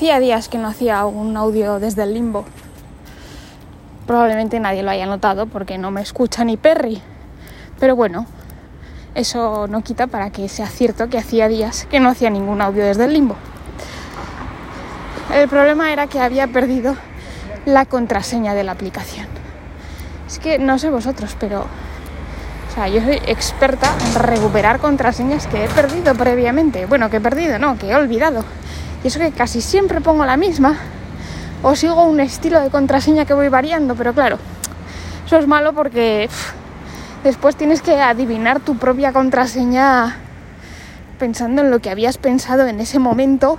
hacía días que no hacía un audio desde el limbo. Probablemente nadie lo haya notado porque no me escucha ni Perry. Pero bueno, eso no quita para que sea cierto que hacía días que no hacía ningún audio desde el limbo. El problema era que había perdido la contraseña de la aplicación. Es que no sé vosotros, pero o sea, yo soy experta en recuperar contraseñas que he perdido previamente. Bueno, que he perdido, no, que he olvidado. Y eso que casi siempre pongo la misma o sigo un estilo de contraseña que voy variando, pero claro, eso es malo porque después tienes que adivinar tu propia contraseña pensando en lo que habías pensado en ese momento,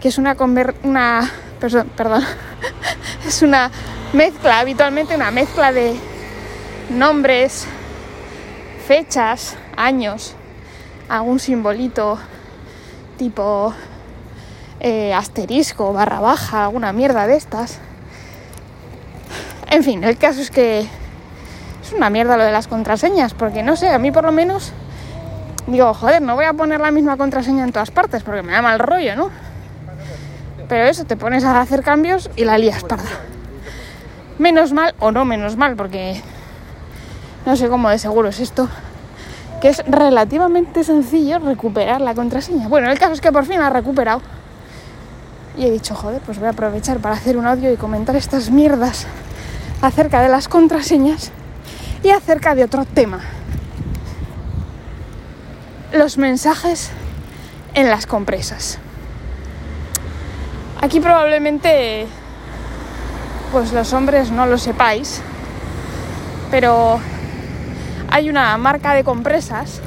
que es una una perdón, es una mezcla, habitualmente una mezcla de nombres, fechas, años, algún simbolito tipo eh, asterisco, barra baja, alguna mierda de estas. En fin, el caso es que es una mierda lo de las contraseñas, porque no sé, a mí por lo menos digo, joder, no voy a poner la misma contraseña en todas partes, porque me da mal rollo, ¿no? Pero eso, te pones a hacer cambios y la lías parda. Menos mal o no menos mal, porque no sé cómo de seguro es esto, que es relativamente sencillo recuperar la contraseña. Bueno, el caso es que por fin ha recuperado. Y he dicho, joder, pues voy a aprovechar para hacer un audio y comentar estas mierdas acerca de las contraseñas y acerca de otro tema. Los mensajes en las compresas. Aquí probablemente pues los hombres no lo sepáis, pero hay una marca de compresas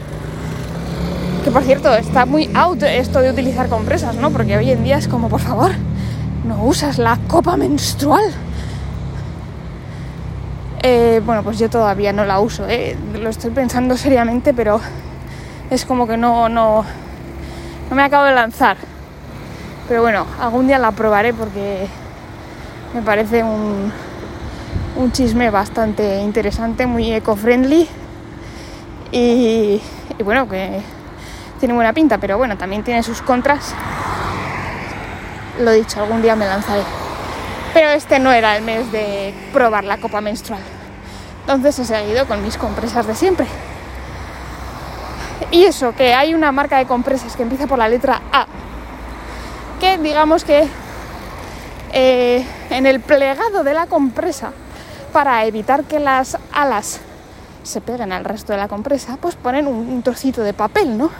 que por cierto está muy out esto de utilizar compresas, ¿no? Porque hoy en día es como, por favor, no usas la copa menstrual. Eh, bueno, pues yo todavía no la uso, ¿eh? lo estoy pensando seriamente, pero es como que no, no, no me acabo de lanzar. Pero bueno, algún día la probaré porque me parece un, un chisme bastante interesante, muy eco-friendly y, bueno, que tiene buena pinta, pero bueno, también tiene sus contras. Lo dicho, algún día me lanzaré. Pero este no era el mes de probar la copa menstrual. Entonces he seguido con mis compresas de siempre. Y eso, que hay una marca de compresas que empieza por la letra A. Que digamos que eh, en el plegado de la compresa, para evitar que las alas se pegan al resto de la compresa, pues ponen un, trocito de papel, ¿no?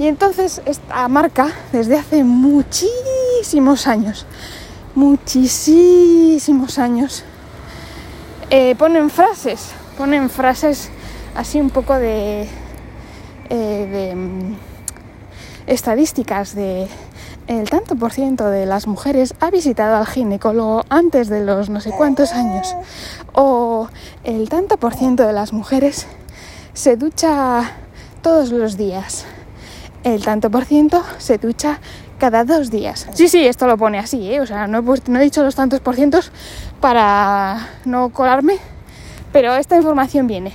Y entonces esta marca, desde hace muchísimos años, muchísimos años, eh, ponen frases, ponen frases así un poco de, eh, de mm, estadísticas de el tanto por ciento de las mujeres ha visitado al ginecólogo antes de los no sé cuántos años. O el tanto por ciento de las mujeres se ducha todos los días. El tanto por ciento se ducha cada dos días. Sí, sí, esto lo pone así, ¿eh? O sea, no he, dicho los tantos por cientos para no colarme, pero esta información viene.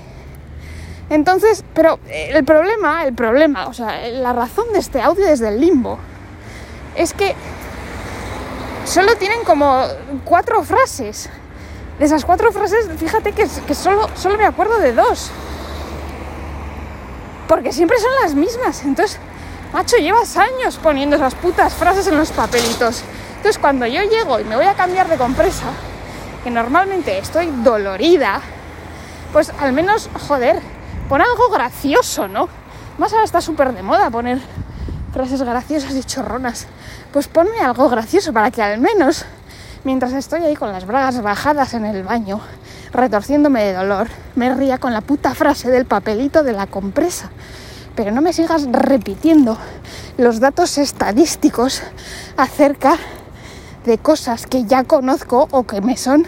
Entonces, pero el problema, el problema, o sea, la razón de este audio desde el limbo es que solo tienen como cuatro frases. De esas cuatro frases, fíjate que, solo, solo me acuerdo de dos. Porque siempre son las mismas. Entonces, macho, llevas años poniendo esas putas frases en los papelitos. Entonces, cuando yo llego y me voy a cambiar de compresa, que normalmente estoy dolorida, pues al menos, joder, pon algo gracioso, ¿no? Más ahora está súper de moda poner frases graciosas y chorronas. Pues ponme algo gracioso para que al menos, mientras estoy ahí con las bragas bajadas en el baño, retorciéndome de dolor, me ría con la puta frase del papelito de la compresa. Pero no me sigas repitiendo los datos estadísticos acerca de cosas que ya conozco o que me son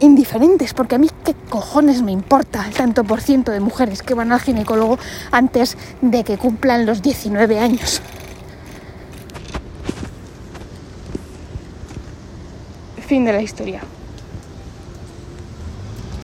indiferentes, porque a mí qué cojones me importa el tanto por ciento de mujeres que van al ginecólogo antes de que cumplan los 19 años. Fin de la historia.